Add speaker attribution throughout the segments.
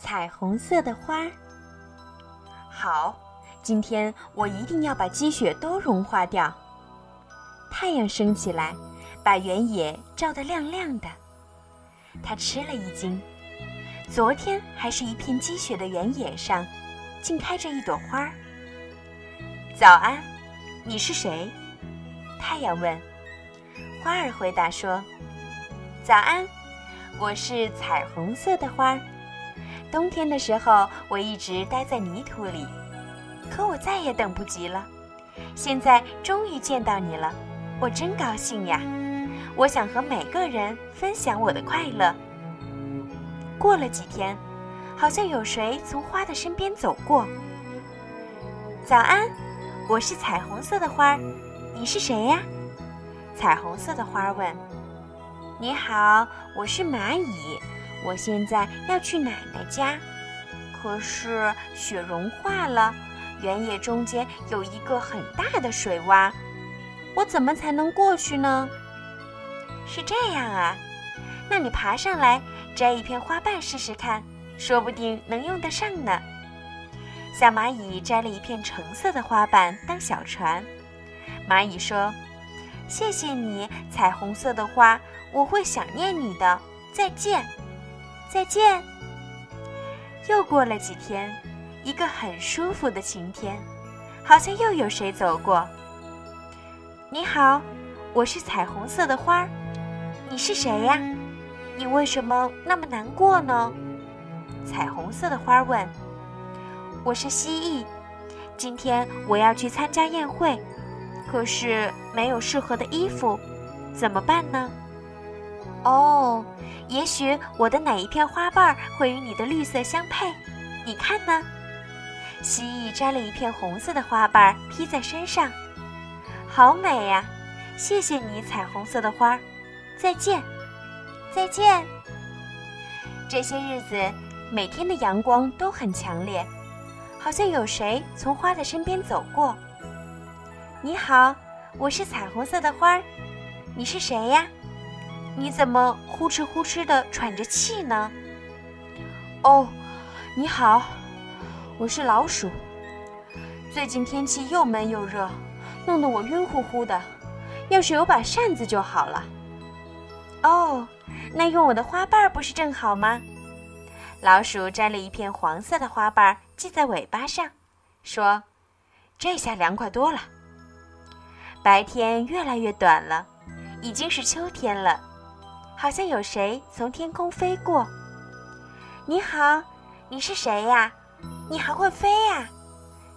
Speaker 1: 彩虹色的花。好，今天我一定要把积雪都融化掉。太阳升起来，把原野照得亮亮的。他吃了一惊，昨天还是一片积雪的原野上，竟开着一朵花。早安，你是谁？太阳问。花儿回答说：“早安，我是彩虹色的花儿。冬天的时候，我一直待在泥土里，可我再也等不及了。现在终于见到你了，我真高兴呀！我想和每个人分享我的快乐。”过了几天，好像有谁从花的身边走过。早安，我是彩虹色的花儿，你是谁呀？彩虹色的花问：“你好，我是蚂蚁，我现在要去奶奶家，可是雪融化了，原野中间有一个很大的水洼，我怎么才能过去呢？”是这样啊，那你爬上来摘一片花瓣试试看，说不定能用得上呢。小蚂蚁摘了一片橙色的花瓣当小船，蚂蚁说。谢谢你，彩虹色的花，我会想念你的。再见，再见。又过了几天，一个很舒服的晴天，好像又有谁走过。你好，我是彩虹色的花，你是谁呀？你为什么那么难过呢？彩虹色的花问。我是蜥蜴，今天我要去参加宴会。可是没有适合的衣服，怎么办呢？哦，也许我的哪一片花瓣会与你的绿色相配？你看呢？蜥蜴摘了一片红色的花瓣披在身上，好美呀！谢谢你，彩虹色的花。再见，再见。这些日子，每天的阳光都很强烈，好像有谁从花的身边走过。你好，我是彩虹色的花，你是谁呀？你怎么呼哧呼哧的喘着气呢？哦，你好，我是老鼠。最近天气又闷又热，弄得我晕乎乎的。要是有把扇子就好了。哦，那用我的花瓣不是正好吗？老鼠摘了一片黄色的花瓣系在尾巴上，说：“这下凉快多了。”白天越来越短了，已经是秋天了。好像有谁从天空飞过。你好，你是谁呀？你还会飞呀？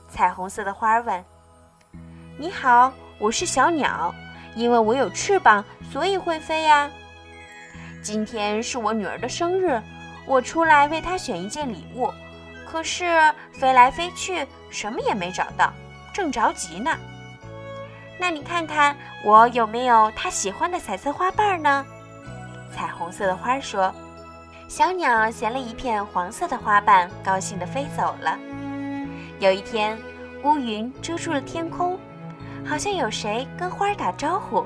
Speaker 1: 彩虹色的花儿问。你好，我是小鸟，因为我有翅膀，所以会飞呀。今天是我女儿的生日，我出来为她选一件礼物，可是飞来飞去，什么也没找到，正着急呢。那你看看我有没有她喜欢的彩色花瓣呢？彩虹色的花说：“小鸟衔了一片黄色的花瓣，高兴地飞走了。”有一天，乌云遮住了天空，好像有谁跟花打招呼：“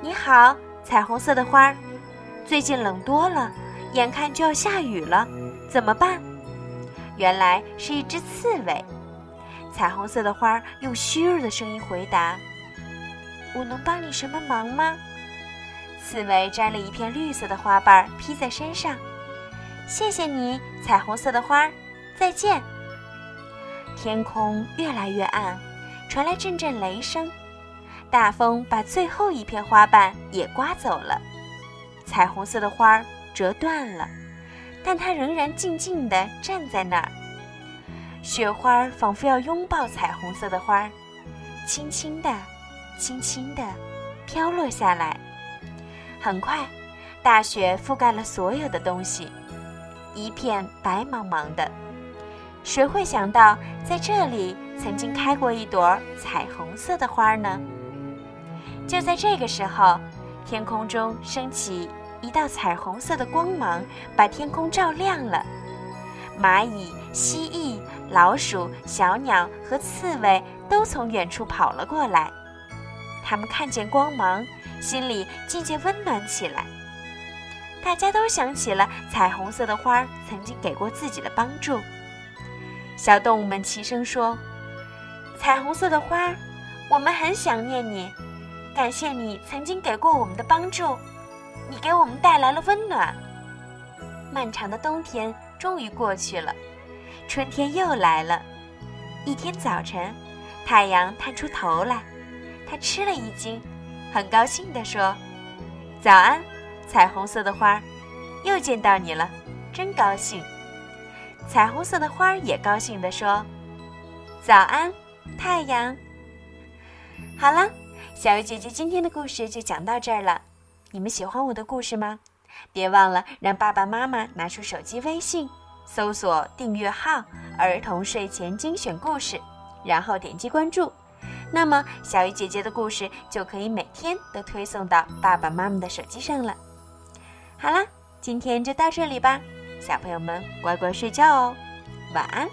Speaker 1: 你好，彩虹色的花，最近冷多了，眼看就要下雨了，怎么办？”原来是一只刺猬。彩虹色的花用虚弱的声音回答：“我能帮你什么忙吗？”刺猬摘了一片绿色的花瓣披在身上。“谢谢你，彩虹色的花，再见。”天空越来越暗，传来阵阵雷声，大风把最后一片花瓣也刮走了。彩虹色的花折断了，但它仍然静静地站在那儿。雪花仿佛要拥抱彩虹色的花，轻轻地、轻轻地飘落下来。很快，大雪覆盖了所有的东西，一片白茫茫的。谁会想到，在这里曾经开过一朵彩虹色的花呢？就在这个时候，天空中升起一道彩虹色的光芒，把天空照亮了。蚂蚁、蜥蜴。老鼠、小鸟和刺猬都从远处跑了过来，他们看见光芒，心里渐渐温暖起来。大家都想起了彩虹色的花曾经给过自己的帮助。小动物们齐声说：“彩虹色的花，我们很想念你，感谢你曾经给过我们的帮助，你给我们带来了温暖。”漫长的冬天终于过去了，春天又来了。一天早晨，太阳探出头来，它吃了一惊，很高兴地说：“早安。”彩虹色的花，又见到你了，真高兴。彩虹色的花也高兴地说：“早安，太阳。”好了，小鱼姐姐今天的故事就讲到这儿了。你们喜欢我的故事吗？别忘了让爸爸妈妈拿出手机微信，搜索订阅号“儿童睡前精选故事”，然后点击关注。那么，小鱼姐姐的故事就可以每天都推送到爸爸妈妈的手机上了。好啦，今天就到这里吧，小朋友们乖乖睡觉哦，晚安。